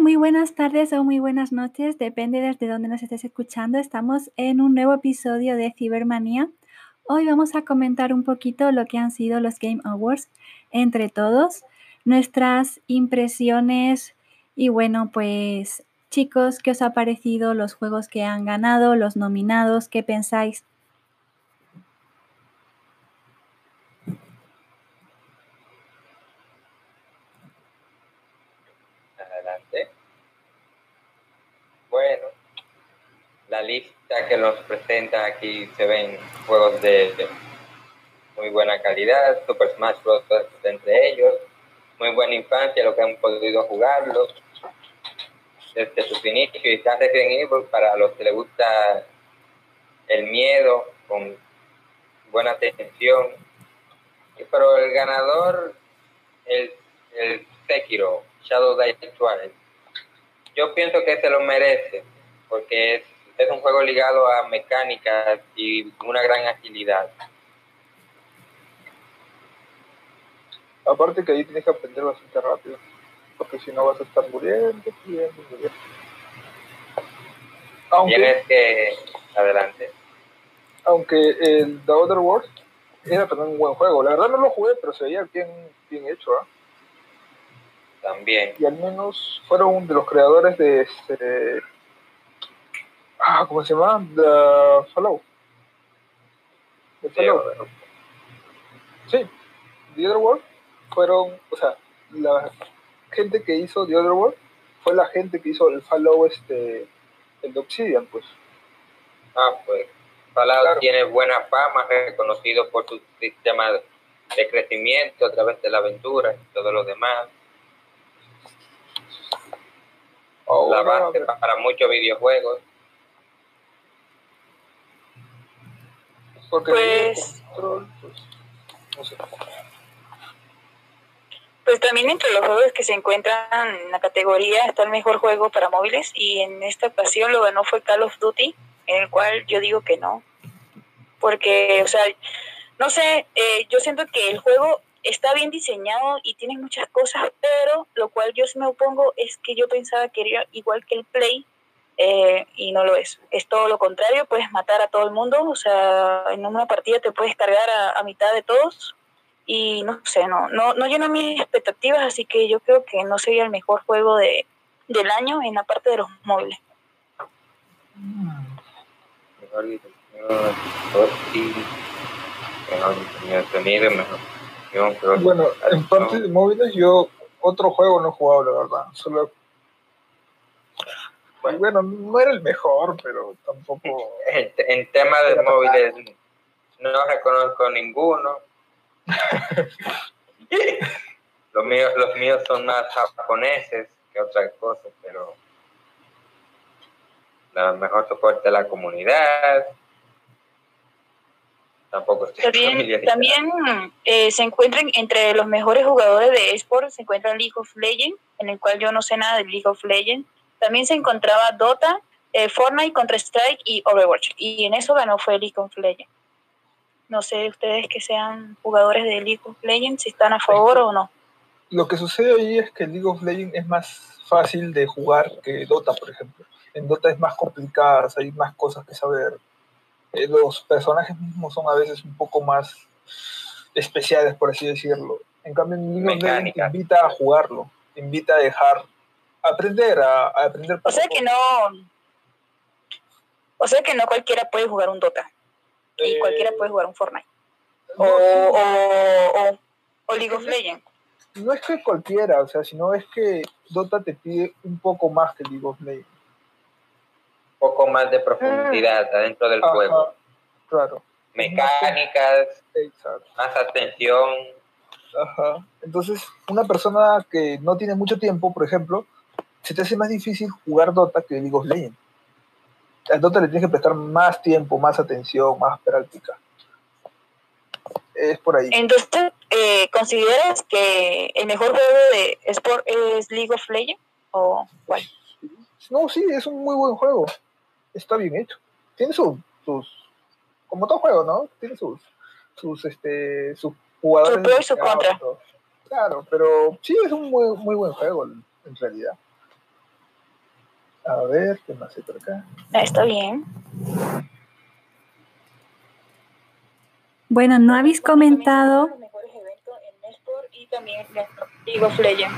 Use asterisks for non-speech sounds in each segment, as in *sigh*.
Muy buenas tardes o muy buenas noches, depende desde dónde nos estés escuchando. Estamos en un nuevo episodio de Cibermanía. Hoy vamos a comentar un poquito lo que han sido los Game Awards entre todos, nuestras impresiones y bueno, pues chicos, ¿qué os ha parecido los juegos que han ganado, los nominados? ¿Qué pensáis? Bueno, la lista que nos presenta aquí se ven juegos de, muy buena calidad, Super Smash Bros. entre ellos, muy buena infancia, lo que han podido jugarlo desde sus inicios, y está Resident Evil para los que les gusta el miedo, con buena tensión. Pero el ganador, el, el Sekiro, Shadow Die Twice, yo pienso que se lo merece, porque es, un juego ligado a mecánicas y una gran agilidad. Aparte que ahí tienes que aprender bastante rápido, porque si no vas a estar muriendo, muriendo, muriendo. Aunque, tienes que... Adelante. Aunque el The Other World era también un buen juego. La verdad no lo jugué, pero se veía bien, bien hecho. ¿ah? También. Y al menos fueron de los creadores de este. Ah, ¿cómo se llama? The Follow. Sí, The Other World fueron, o sea, la gente que hizo The Other World fue la gente que hizo el Follow, este, el de Obsidian, pues. Ah, pues. Fallout tiene buena fama, reconocido por su sistema de crecimiento a través de la aventura y todo lo demás. La base para muchos videojuegos. pues, pues, pues también entre los juegos que se encuentran en la categoría está el mejor juego para móviles y en esta ocasión lo ganó fue Call of Duty, en el cual yo digo que no. Porque, o sea, no sé, eh, yo siento que el juego está bien diseñado y tiene muchas cosas, pero lo cual yo me opongo es que yo pensaba que era igual que el Play eh, y no lo es. Es todo lo contrario, puedes matar a todo el mundo, o sea, en una partida te puedes cargar a, mitad de todos y no sé, no, no, no llena mis expectativas, así que yo creo que no sería el mejor juego de, del año en la parte de los móviles. Bueno, en parte de móviles yo otro juego no he jugado, la verdad. Solo... Bueno, no era el mejor, pero tampoco... En, tema de móviles no reconozco ninguno. *laughs* los, míos, los míos son más japoneses que otras cosas, pero la mejor soporte de la comunidad, tampoco *laughs* También, eh, se encuentran entre los mejores jugadores de esports, se encuentra League of Legends, en el cual yo no sé nada de League of Legends. También se encontraba Dota, eh, Fortnite, Counter-Strike y Overwatch. Y en eso ganó fue League of Legends. No sé ustedes que sean jugadores de League of Legends, si están a favor o no. Lo que sucede ahí es que League of Legends es más fácil de jugar que Dota, por ejemplo. En Dota es más complicada, hay más cosas que saber eh, los personajes mismos son a veces un poco más especiales, por así decirlo. En cambio, en League te invita a jugarlo, invita a dejar, aprender, a, aprender. O sea que no, o sea que no cualquiera puede jugar un Dota y eh, cualquiera puede jugar un Fortnite o, o, o, League of Legends. No es que cualquiera, o sea, sino es que Dota te pide un poco más que League of Legends poco más de profundidad mm. adentro del juego. Claro. Mecánicas, más atención. Ajá. Entonces, una persona que no tiene mucho tiempo, por ejemplo, se te hace más difícil jugar Dota que League of Legends. A Dota le tienes que prestar más tiempo, más atención, más práctica. Es por ahí. Entonces, eh, ¿consideras que el mejor juego de Sport es League of Legends? ¿O cuál? No, sí, es un muy buen juego está bien hecho. Tiene sus, como todo juego, ¿no? Tiene sus, sus, este, sus jugadores. Su pro y su contra. Claro, pero sí es un muy, muy buen juego en realidad. A ver, ¿qué más hay por acá? Ah, está bien. Bueno, no habéis comentado. Los mejores eventos en eSport y también en League of Legends.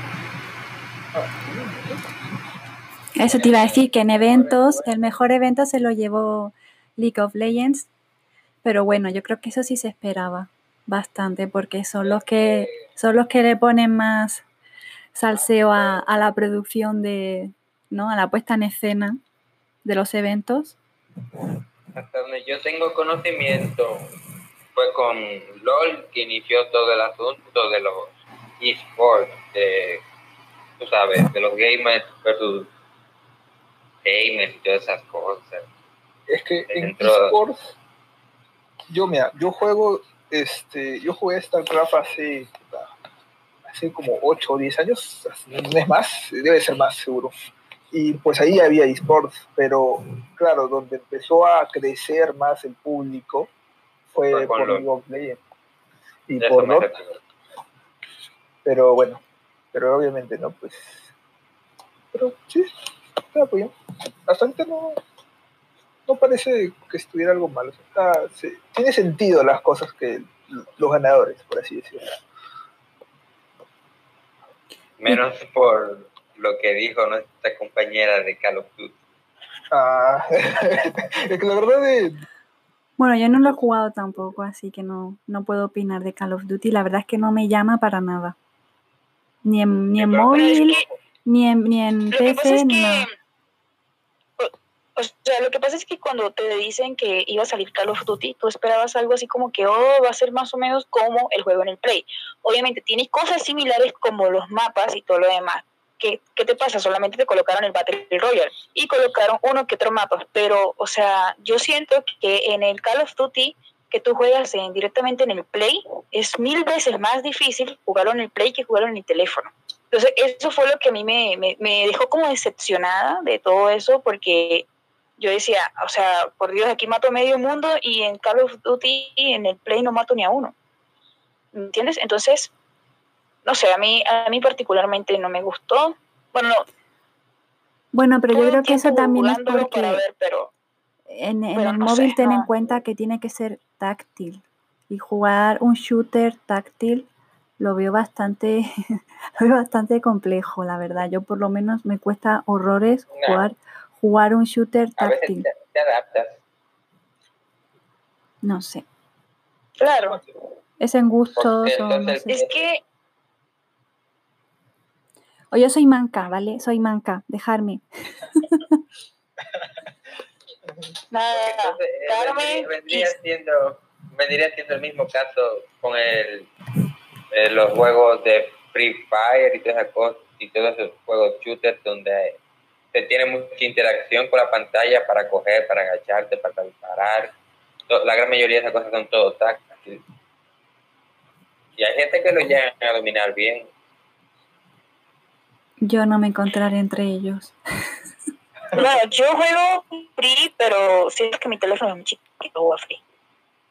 Eso te iba a decir que en eventos, el mejor evento se lo llevó League of Legends. Pero bueno, yo creo que eso sí se esperaba bastante, porque son los que son los que le ponen más salseo a, la producción de, ¿no? A la puesta en escena de los eventos. Hasta donde yo tengo conocimiento, fue con LOL que inició todo el asunto de los esports, de, tú sabes, de los gamers versus gamers y todas esas cosas. Es que en Dentro- esports, yo mira, yo juego, este, yo jugué StarCraft hace, hace como 8 o 10 años, no es más, debe ser más seguro. Y pues ahí había esports, pero claro, donde empezó a crecer más el público fue por LOL. League of Legends. Y por refiero. pero bueno, pero obviamente no, pues. Pero sí, bien. Hasta ahorita no, no parece que estuviera algo malo. Está, tiene sentido las cosas que los ganadores, por así decirlo. Menos por lo que dijo nuestra compañera de Call of Duty. Ah, *laughs* es que la verdad es, Bueno, yo no lo he jugado tampoco, así que no, no puedo opinar de Call of Duty. La verdad es que no me llama para nada. Ni en, ni en es móvil, que ni en, ni en Lo que pasa PC, es que, nada. o, o sea, lo que pasa es que cuando te dicen que iba a salir Call of Duty, tú esperabas algo así como que, oh, va a ser más o menos como el juego en el Play. Obviamente tienes cosas similares como los mapas y todo lo demás. ¿Qué, qué te pasa? Solamente te colocaron el Battle Royale y colocaron uno que otro mapa. Pero, o sea, yo siento que en el Call of Duty que tú juegas en- directamente en el Play, es mil veces más difícil jugarlo en el Play que jugarlo en el teléfono. Entonces, eso fue lo que a mí me, me, me dejó como decepcionada de todo eso, porque yo decía, o sea, por Dios, aquí mato a medio mundo y en Call of Duty, en el Play, no mato ni a uno. ¿Me entiendes? Entonces, no sé, a mí, a mí particularmente no me gustó. Bueno, no, Bueno, pero yo creo que eso también es porque ver, pero en, en pero el no móvil sé, ten en cuenta que tiene que ser táctil. Y jugar un shooter táctil lo veo bastante, *laughs* lo veo bastante complejo, la verdad. Yo por lo menos me cuesta horrores No. jugar, jugar un shooter A veces táctil. te, te adaptas. No sé. claro, Es en gustos Porque o no entonces- sé. es que O yo soy manca, ¿vale? Soy manca, dejarme. *laughs* nada, Entonces, eh, Carmen vendría, vendría y- siendo, vendría siendo el mismo caso con el, eh, los juegos de Free Fire y todas esas cosas, y todos esos juegos shooters donde se tiene mucha interacción con la pantalla para coger, para agacharte, para disparar. La gran mayoría de esas cosas son todo táctil. Y hay gente que lo llega a dominar bien. Yo no me encontraré entre ellos. *laughs* No, yo juego free, pero si es que mi teléfono es muy chiquito, juego free.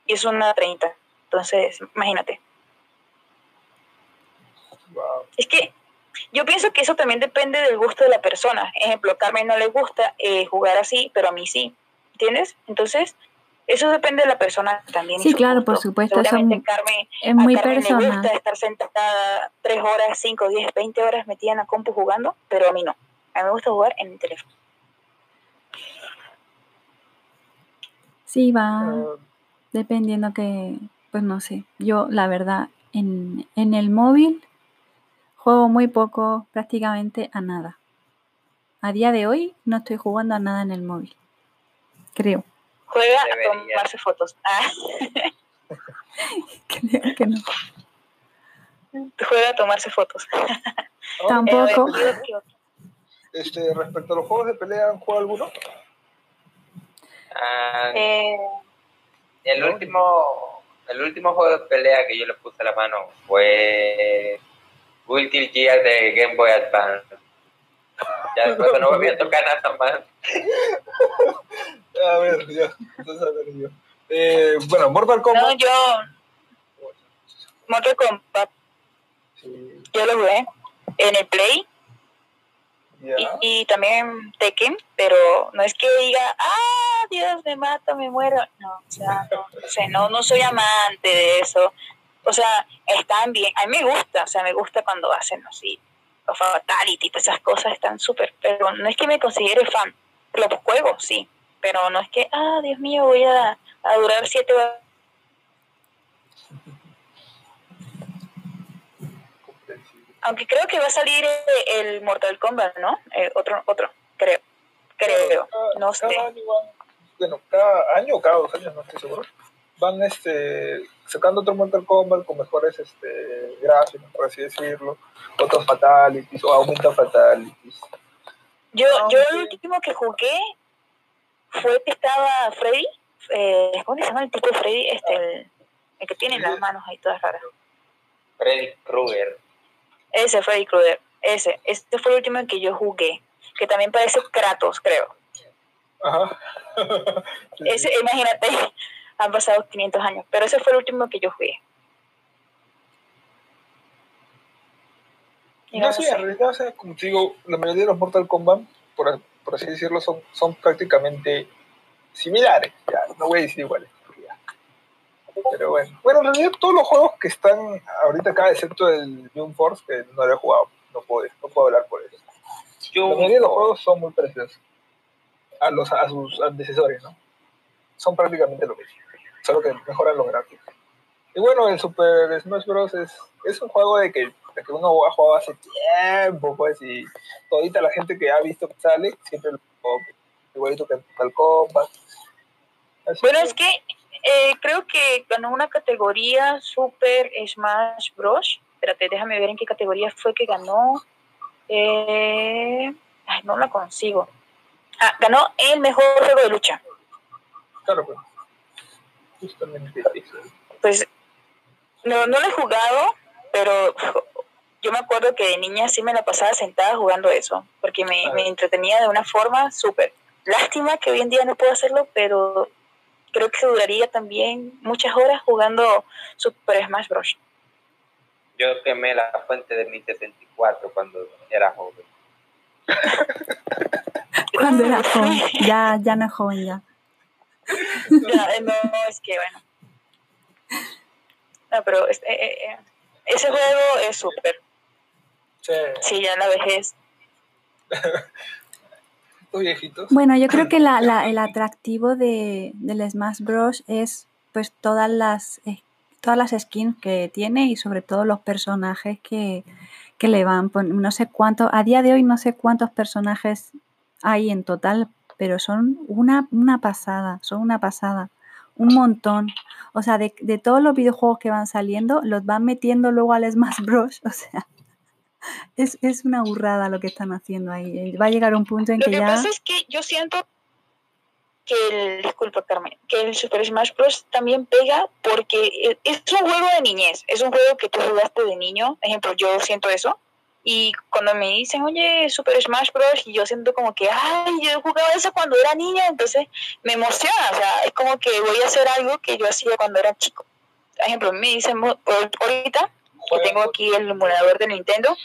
Y es una 30. Entonces, imagínate. Es que yo pienso que eso también depende del gusto de la persona. Ejemplo, a Carmen no le gusta eh, jugar así, pero a mí sí. ¿Entiendes? Entonces, eso depende de la persona también. Sí, claro, gusto. por supuesto, es- Carmen, Es muy a Carmen le personal. gusta estar sentada 3 horas, 5, 10, 20 horas metida en la compu jugando, pero a mí no. A mí me gusta jugar en el teléfono. Sí, va. Ah, Dependiendo que, pues no sé, yo la verdad en, en el móvil juego muy poco, prácticamente a nada. A día de hoy no estoy jugando a nada en el móvil, creo. Juega Debería. a tomarse fotos. *laughs* Ah, Creo que no. juega a tomarse fotos. *laughs* Tampoco. Este, respecto a los juegos de pelea, ¿han jugado alguno? Ah, Eh, El último, el último juego de pelea que yo le puse a la mano fue Guilty Gear de Game Boy Advance. Ya *laughs* después no volví a tocar nada más. A ver, ya. Entonces, a ver, yo. Eh, bueno, Mortal no, Kombat. yo. Mortal Kombat, Sí, yo lo jugué en el Play. Y, también Tekken, pero no es que diga, ah, Dios, me mata, me muero. No, o sea, no, no sé, no, no soy amante de eso. O sea, están bien, a mí me gusta, o sea, me gusta cuando hacen así, los fatality, pues esas cosas están súper, pero no es que me considere fan. Los juegos, sí, pero no es que, ah, Dios mío, voy a, a durar siete horas Aunque creo que va a salir el Mortal Kombat, ¿no? Eh, otro, otro, creo. Creo, no sé. bueno, cada año o cada dos años, no estoy seguro, van este, sacando otro Mortal Kombat con mejores este, gráficos, por así decirlo, otros fatalities o aumentan fatalities. Yo, yo el último que jugué fue que estaba Freddy, eh, ¿cómo se llama el tipo Freddy? Este, el, el que tiene las manos ahí todas raras. Freddy Krueger. Ese Freddy Krueger, ese. Este fue el último en que yo jugué, que también parece Kratos, creo. Ajá. *laughs* ese, imagínate, han pasado 500 años, pero ese fue el último que yo jugué. no, sí, en realidad, o sea, como te digo, la mayoría de los Mortal Kombat, por, por así decirlo, son, son prácticamente similares. Ya, no voy a decir iguales. Pero bueno. Bueno, en realidad todos los juegos que están ahorita acá, excepto el Jump Force, que no lo he jugado, no puedo, no puedo hablar por eso. La mayoría de los juegos son muy preciosos a, los, a sus antecesores, ¿no? Son prácticamente lo mismo, solo que mejoran los gráficos. Y bueno, el Super Smash Bros. es, es un juego de que, de que uno ha jugado hace tiempo, pues, y todita la gente que ha visto que sale, siempre lo igualito que el Combat. Bueno, es que eh, creo que ganó una categoría Super Smash Bros. Espérate, déjame ver en qué categoría fue que ganó. Eh, ay, no la consigo. Ah, ganó el mejor juego de lucha. Claro, pues. Justamente Pues no, no lo he jugado, pero yo me acuerdo que de niña sí me la pasaba sentada jugando eso, porque me, me entretenía de una forma súper. Lástima que hoy en día no puedo hacerlo, pero creo que duraría también muchas horas jugando Super Smash Bros. Yo quemé la fuente de mi 74 cuando era joven. *laughs* cuando era *laughs* joven, ya, ya no es joven ya. *laughs* ya no, es que bueno. No, pero este, eh, eh, ese juego es súper. Sí. sí, ya la vejez. *laughs* viejitos. Bueno, yo creo que la, la, el atractivo de, del Smash Bros. es pues todas las, eh, todas las skins que tiene y sobre todo los personajes que, que le van. No sé cuántos, a día de hoy no sé cuántos personajes hay en total, pero son una, una pasada, son una pasada, un montón. O sea, de, de todos los videojuegos que van saliendo, los van metiendo luego al Smash Bros. *laughs* O sea, es, es una burrada lo que están haciendo ahí. Eh, va a llegar un punto en que, ya... Lo que pasa es que yo siento que el, disculpa Carmen, que el Super Smash Bros. también pega porque es un juego de niñez, es un juego que tú jugaste de niño, ejemplo, yo siento eso, y cuando me dicen, oye, Super Smash Bros., y yo siento como que, ay, yo jugaba eso cuando era niña, entonces me emociona, o sea, es como que voy a hacer algo que yo hacía cuando era chico. Por ejemplo, me dicen, ahorita, que tengo aquí el emulador de Nintendo,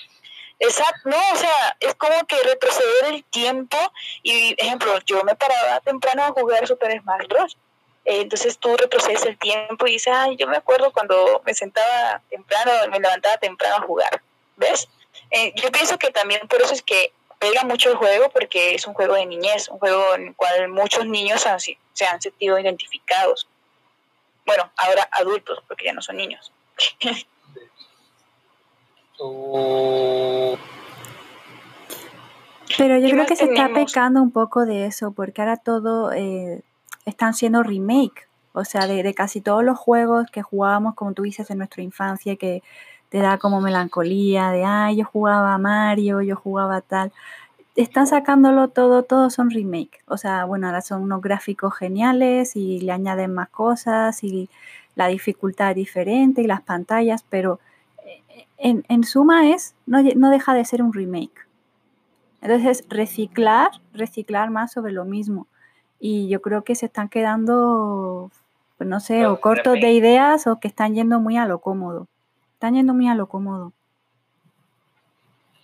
Exacto, no, o sea, es como que retroceder el tiempo y, ejemplo, yo me paraba temprano a jugar Super Smash Bros. Eh, entonces tú retrocedes el tiempo y dices, ay, yo me acuerdo cuando me sentaba temprano, me levantaba temprano a jugar, ¿ves? Eh, yo pienso que también por eso es que pega mucho el juego porque es un juego de niñez, un juego en el cual muchos niños se han sentido identificados. Bueno, ahora adultos, porque ya no son niños. *laughs* Pero yo creo que se está pecando un poco de eso, porque ahora todo eh, están siendo remake. O sea, de, casi todos los juegos que jugábamos, como tú dices, en nuestra infancia, que te da como melancolía, de, ay, yo jugaba a Mario, yo jugaba tal. Están sacándolo todo, todos son remake. O sea, bueno, ahora son unos gráficos geniales y le añaden más cosas y la dificultad es diferente y las pantallas, pero en, suma es, no, no, deja de ser un remake. Entonces, reciclar, reciclar más sobre lo mismo. Y yo creo que se están quedando, pues no sé, o cortos de ideas o que están yendo muy a lo cómodo. Están yendo muy a lo cómodo.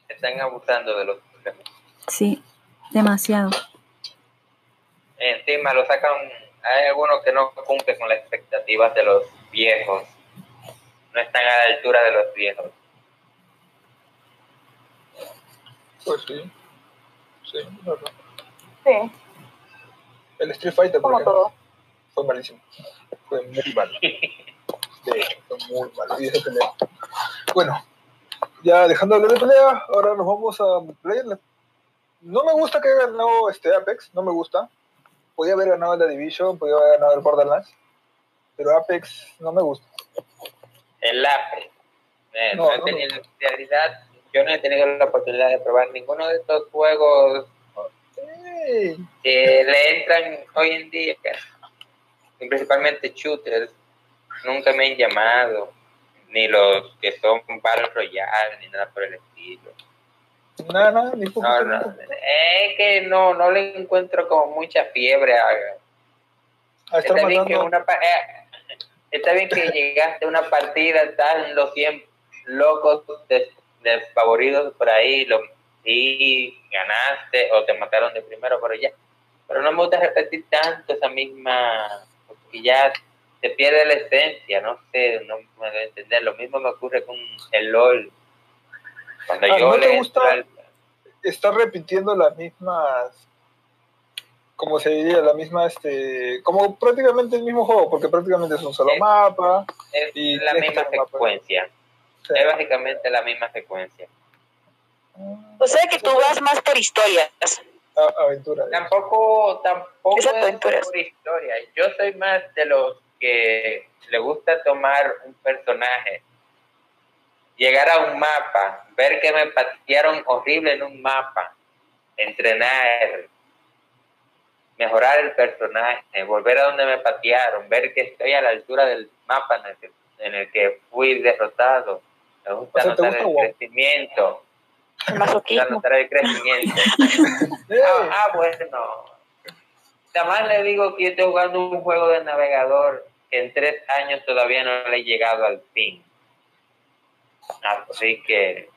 Están abusando de los Sí, demasiado. Encima lo sacan, hay algunos que no cumplen con las expectativas de los viejos. No están a la altura de los viejos. Pues sí. Sí, verdad. Sí, El Street Fighter, por como ejemplo, todo. fue malísimo. Fue muy malo. *laughs* Fue muy malo. Y esa pelea. Bueno, ya dejando de hablar de pelea, ahora nos vamos a multiplayer. No me gusta que haya ganado este Apex, no me gusta. Podía haber ganado el The Division, podía haber ganado el Borderlands, pero Apex no me gusta. El Apex. Eh, No, no, no, en realidad, yo no he tenido la oportunidad de probar ninguno de estos juegos Sí. que le entran hoy en día, principalmente shooters, nunca me han llamado, ni los que son Battle Royale, ni nada por el estilo. Nada, nada, ni poco. No, no, es que no, no le encuentro como mucha fiebre a, Está bien, que una, eh, está bien que llegaste a una partida tan los 100 locos des- desfavoridos por ahí, lo, sí, ganaste o te mataron de primero, pero ya. Pero no me gusta repetir tanto esa misma, porque ya se pierde la esencia, no sé, no me doy a entender. Lo mismo me ocurre con el LOL. Cuando Ah, yo ¿no te le gusta? al- Está repitiendo las mismas. Como se diría, la misma, este. Como prácticamente el mismo juego, porque prácticamente es un solo mapa. es y la misma secuencia. Es básicamente la misma secuencia. O sea que tú vas más por historias. a- aventura. Tampoco, tampoco Exacto, es aventuras. por historia. Yo soy más de los que le gusta tomar un personaje, llegar a un mapa, ver que me patearon horrible en un mapa, entrenar, mejorar el personaje, volver a donde me patearon, ver que estoy a la altura del mapa en el que, en el que fui derrotado. Me gusta O sea, ¿te notar gusta el WoW? crecimiento. El Me gusta notar el crecimiento. *laughs* Ah, ah, bueno. Además le digo que yo estoy jugando un juego de navegador que en tres años todavía no le he llegado al fin. Así que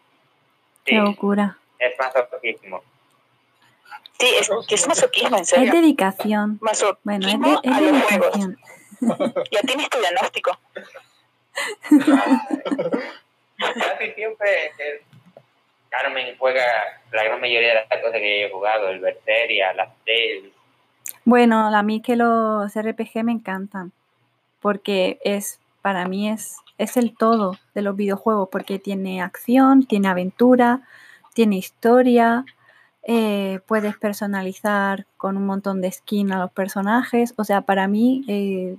sí, Qué locura. es masoquismo. Sí, es que es masoquismo, en Es serio. dedicación. Masoquismo Bueno, es, de, es a los juegos. dedicación. *laughs* Ya tienes tu diagnóstico. Casi siempre eh, Carmen juega la gran mayoría de las cosas que yo he jugado, el Berseria, las Tales. Bueno, a mí que los RPG me encantan, porque es, para mí es, es el todo de los videojuegos, porque tiene acción, tiene aventura, tiene historia, eh, puedes personalizar con un montón de skin a los personajes, o sea, para mí eh,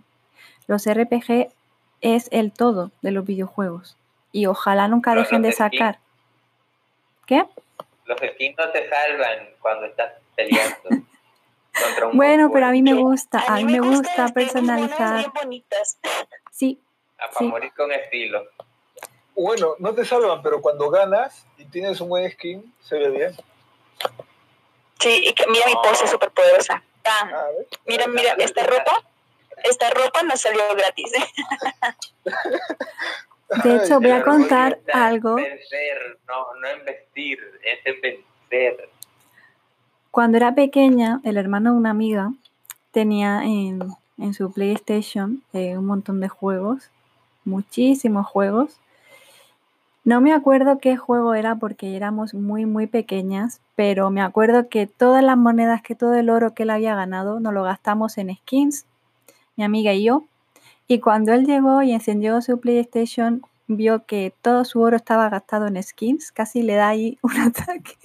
los RPG es el todo de los videojuegos y ojalá nunca Pero dejen de sacar. ¿Qué? Los skins no te salvan cuando estás peleando. *laughs* contra un Bueno, pero a mí me gusta, a mí me gusta personalizar. bonitas. Sí, sí. morir con estilo. Bueno, no te salvan, pero cuando ganas y tienes un buen skin, se ve bien. Sí, y que mira mi pose súper poderosa. Ah. Mira, mira, esta ropa, esta ropa no salió gratis. De hecho, voy a contar algo. Vencer, no, no en vestir, es en vencer. Cuando era pequeña, el hermano de una amiga tenía en, su PlayStation eh, un montón de juegos, muchísimos juegos. No me acuerdo qué juego era porque éramos muy, muy pequeñas, pero me acuerdo que todas las monedas, que todo el oro que él había ganado, nos lo gastamos en skins, mi amiga y yo. Y cuando él llegó y encendió su PlayStation, vio que todo su oro estaba gastado en skins, casi le da ahí *laughs* un ataque.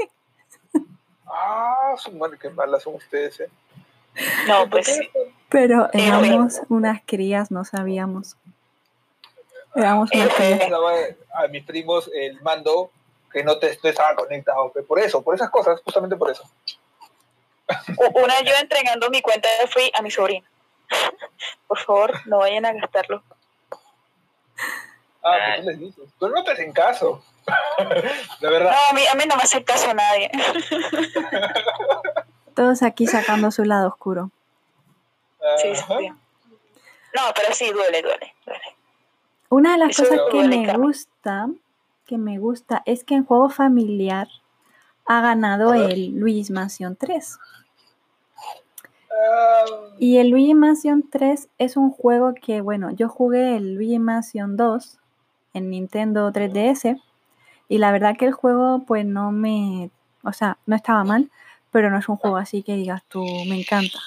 Ah, su madre, qué malas son ustedes, ¿eh? No, pues sí. Pero Eh, éramos unas crías, no sabíamos. Éramos unas Eh, crías. A mis primos el mando que no, te, no estaba conectado. Por eso, por esas cosas, justamente por eso. Una yo entregando mi cuenta de free a mi sobrino. Por favor, no vayan a gastarlo. Ah, Ah. pues tú les dices. Pero no te hacen caso. *laughs* La No, verdad. a mí, a mí no me hace caso nadie. *laughs* Todos aquí sacando su lado oscuro. Sí, sí. No, pero sí, duele, duele, duele. Una de las Eso cosas no que me gusta, que me gusta, es que en juego familiar ha ganado el Luigi's Mansion 3. Y el Luigi Mansion 3 es un juego que, bueno, yo jugué el Luigi Mansion 2 en Nintendo 3DS y la verdad que el juego pues no me, o sea, no estaba mal, pero no es un juego así que digas tú, me encanta.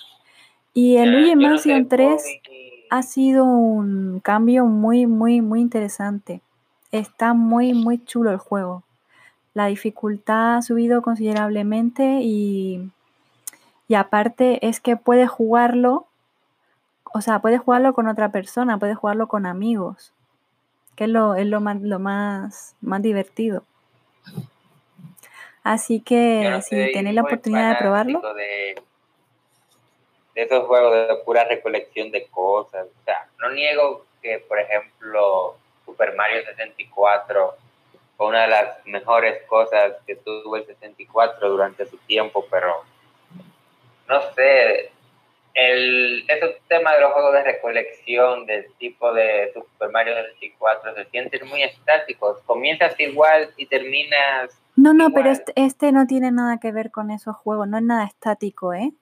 Y el Luigi Mansion 3 ha sido un cambio muy, muy, muy interesante. Está muy, muy chulo el juego. La dificultad ha subido considerablemente y y aparte es que puedes jugarlo, o sea, puedes jugarlo con otra persona, puedes jugarlo con amigos, que es lo, es lo, más, lo más, más divertido. Así que si tenéis la oportunidad de probarlo. De, de, esos juegos de pura recolección de cosas. O sea, no niego que, por ejemplo, Super Mario 64 fue una de las mejores cosas que tuvo el 64 durante su tiempo, pero no sé, el, ese tema de los juegos de recolección del tipo de Super Mario 64 se sienten muy estáticos. Comienzas igual y terminas. No, no, pero este, este, no tiene nada que ver con esos juegos, no es nada estático, ¿eh?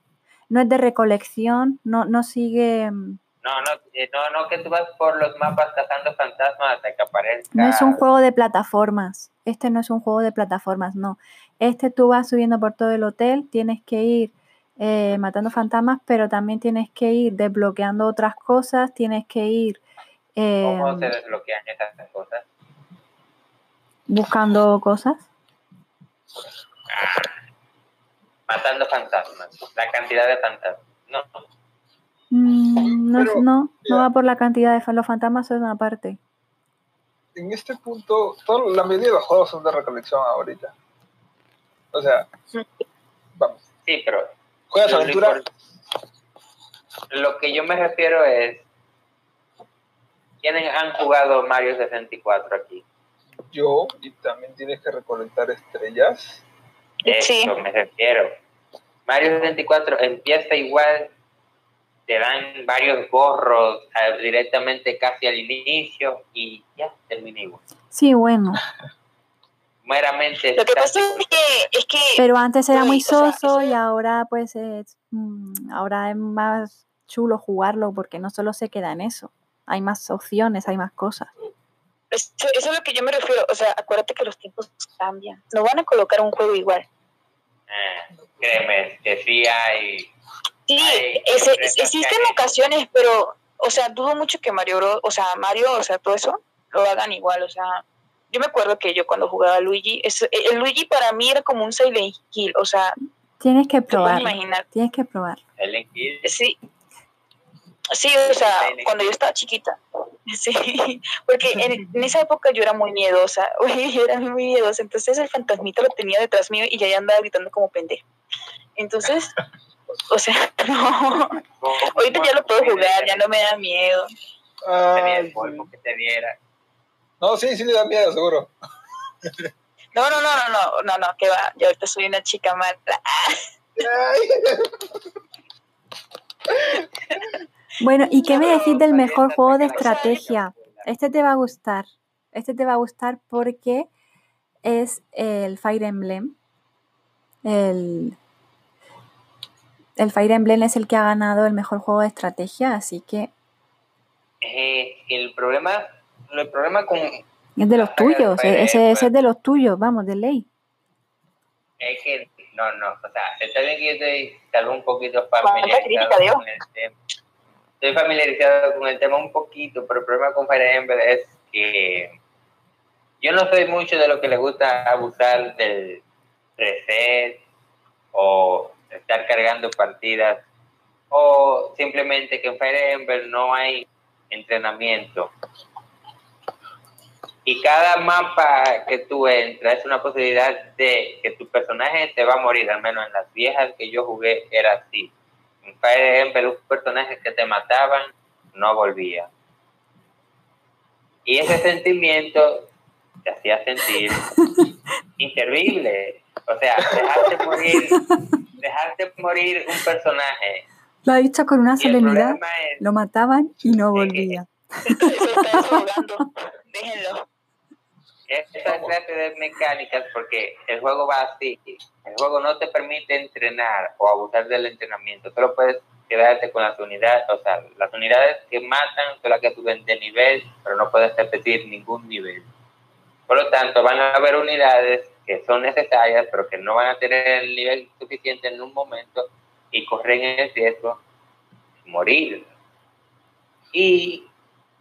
No es de recolección, no, no sigue. Mm, no, no, eh, no, no, que tú vas por los mapas cazando fantasmas hasta que aparezca. No es un juego de plataformas. Este no es un juego de plataformas, no. Este tú vas subiendo por todo el hotel, tienes que ir eh, matando fantasmas, pero también tienes que ir desbloqueando otras cosas, tienes que ir... ¿Cómo em, se desbloquean esas cosas? Buscando cosas. Matando fantasmas, la cantidad de fantasmas. No. Mm, no, no, no va por la cantidad de los fantasmas, es una parte. En este punto, todo, la mayoría de los juegos son de recolección ahorita. O sea, vamos. Sí, pero ¿Juegas aventura? Lo que yo me refiero es, ¿quiénes han jugado Mario 64 aquí? Yo, y también tienes que recolectar estrellas. Eso me refiero. Mario 64 empieza igual, te dan varios gorros directamente casi al inicio y ya termina igual. Sí, bueno. *laughs* meramente. Lo que pasa es que, Pero antes era muy soso y ahora pues es, mm, ahora es más chulo jugarlo porque no solo se queda en eso. Hay más opciones, hay más cosas. Eso, es lo que yo me refiero. O sea, acuérdate que los tiempos cambian. No van a colocar un juego igual. Eh, créeme, que sí hay. Sí, existen ocasiones, pero, o sea, dudo mucho que Mario Bros, o sea, Mario, o sea, todo eso, lo hagan igual. O sea, yo me acuerdo que yo cuando jugaba Luigi, es, eh, el Luigi para mí era como un Silent Hill, o sea... Tienes que probar. Tienes que probar. Silent Hill. Sí. Sí, o sea, cuando yo estaba chiquita. Sí, porque en, esa época yo era muy miedosa, yo era muy miedosa, entonces el fantasmita lo tenía detrás mío y ya andaba gritando como pendejo. Entonces, o sea, no. Ahorita ya lo puedo jugar, ya no me da miedo. Tenía el polvo que te diera. No, sí, sí le da miedo, seguro. No, no, no, no, no, no, no, que va. Yo ahorita soy una chica mala. bueno, ¿y qué me decís del mejor juego de estrategia? Este te va a gustar. Este te va a gustar porque es el Fire Emblem. El, el Fire Emblem es el que ha ganado el mejor juego de estrategia, así que... Eh, el problema el problema con... Es de los tuyos, e-, ese, ese, es de los tuyos, vamos, de ley. Es que, no, no, o sea, está bien que yo estoy tal vez un poquito familiarizado con el tema. Estoy familiarizado con el tema un poquito, pero el problema con Fire Emblem es que yo no soy mucho de lo que le gusta abusar del reset o estar cargando partidas o simplemente que en Fire Emblem no hay entrenamiento y cada mapa que tú entras es una posibilidad de que tu personaje te va a morir, al menos en las viejas que yo jugué era así. En Fire Emblem, los personajes que te mataban no volvían. Y ese *laughs* sentimiento te hacía sentir *laughs* inservible. O sea, dejarte morir, dejarte morir un personaje. Lo ha dicho con una solemnidad. Lo mataban y no volvía. Se está Déjenlo. Esa clase de mecánicas, porque el juego va así, el juego no te permite entrenar o abusar del entrenamiento, solo puedes quedarte con las unidades, o sea, las unidades que matan son las que suben de nivel, pero no puedes repetir ningún nivel. Por lo tanto, van a haber unidades que son necesarias, pero que no van a tener el nivel suficiente en un momento y corren el riesgo de morir. Y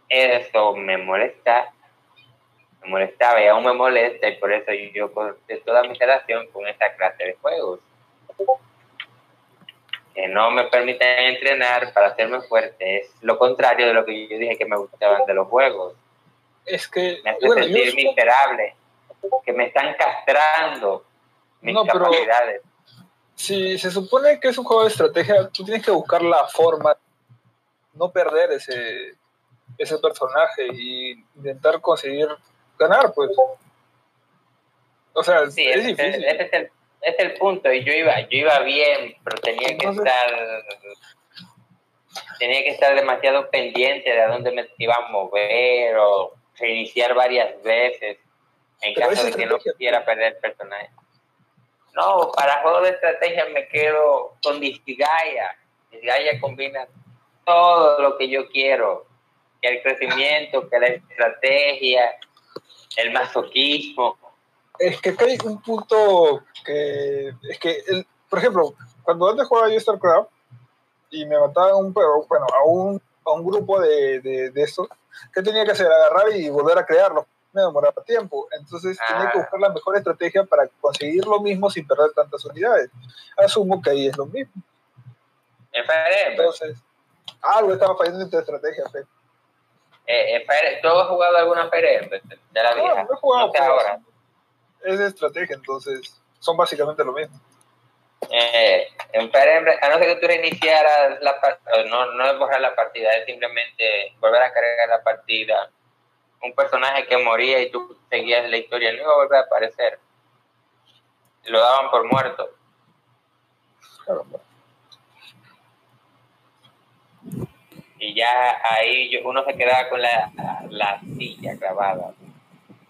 eso me molesta, me molestaba y aún me molesta, y por eso yo corté toda mi relación con esta clase de juegos que no me permiten entrenar para hacerme fuerte. Es lo contrario de lo que yo dije que me gustaban de los juegos. Es que me hace sentir miserable, que me están castrando mis no, capacidades. si se supone que es un juego de estrategia, tú tienes que buscar la forma, no perder ese, ese personaje y intentar conseguir ganar, pues. O sea, es difícil. Ese es el es el punto, y yo iba, yo iba bien, pero tenía que estar tenía que estar demasiado pendiente de a dónde me iba a mover o reiniciar varias veces en caso de que no quisiera perder el personaje. No, para juegos de estrategia me quedo con Disgaea. Disgaea combina todo lo que yo quiero. Que el crecimiento, que la estrategia, el masoquismo es que hay un punto que es que, el, por ejemplo, cuando antes jugaba yo StarCraft y me mataban un, bueno, a un, a un grupo de, de, de estos, ¿qué tenía que hacer? Agarrar y volver a crearlo. Me demoraba tiempo. Entonces tenía que ah. buscar la mejor estrategia para conseguir lo mismo sin perder tantas unidades. Asumo que ahí es lo mismo. Entonces, algo estaba fallando en tu estrategia, Fe. Eh, eh, ¿Tú has jugado alguna Fire de la vieja? No, no he jugado. ahora es de estrategia, entonces son básicamente lo mismo. Eh, en a no ser que tú reiniciaras la partida, no, no es borrar la partida, es simplemente volver a cargar la partida. Un personaje que moría y tú seguías la historia no iba a volver a aparecer. Lo daban por muerto. Y ya ahí uno se quedaba con la, la silla grabada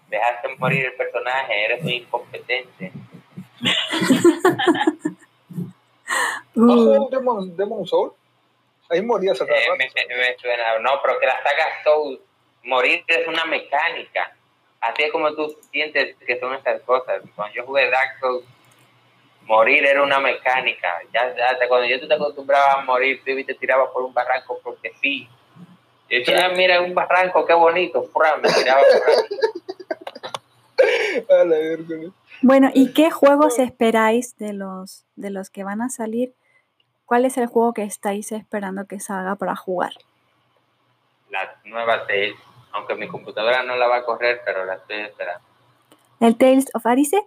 dejaste morir el personaje, eres *laughs* un incompetente. ¿No Demon, Demon Soul? Ahí morías a eh, me, me, suena, no, pero que la saga Soul, morir es una mecánica. Así es como tú sientes que son esas cosas. Cuando yo jugué Dark Souls, morir era una mecánica. Ya, ya cuando yo te acostumbraba a morir, tú te tirabas por un barranco porque sí. Yo decía, mira, un barranco, qué bonito. Me tiraba por *laughs* Bueno, ¿y qué juegos esperáis de los, de los que van a salir? ¿Cuál es el juego que estáis esperando que salga para jugar? La nueva Tales, aunque mi computadora no la va a correr, pero la estoy esperando. ¿El Tales of Arise?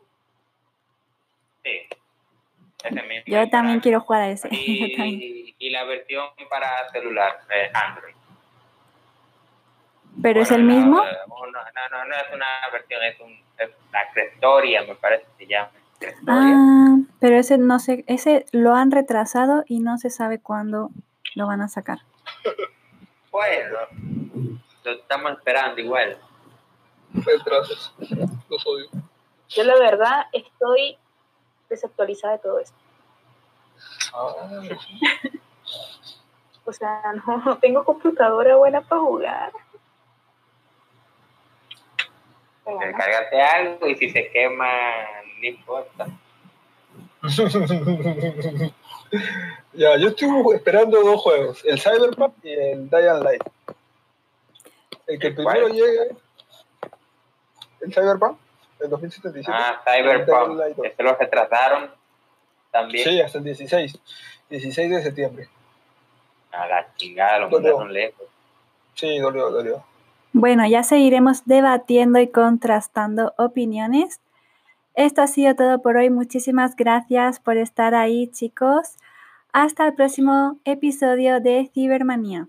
Sí. Ese mismo Yo también quiero jugar a ese. *laughs* Y, la versión para celular, eh, Android. ¿Pero es el mismo? No, no, no, es una versión, es, un, es la Crestoria, me parece que se llama. Ah, pero ese no sé, ese lo han retrasado y no se sabe cuándo lo van a sacar. bueno, lo estamos esperando igual. Retrasos, los odio. Yo la verdad estoy desactualizada de todo esto. Ah. o sea, no *laughs* tengo computadora buena para jugar. Cárgate algo y si se quema, no importa. *laughs* ya, yo estoy esperando dos juegos, el Cyberpunk y el Dying Light. El que primero llegue, el Cyberpunk, el 2077. Ah, Cyberpunk, este lo retrasaron también. Sí, hasta el 16, 16 de septiembre. A la chingada, lo mandaron lejos. Sí, dolió, dolió. Bueno, ya seguiremos debatiendo y contrastando opiniones. Esto ha sido todo por hoy. Muchísimas gracias por estar ahí, chicos. Hasta el próximo episodio de Cibermanía.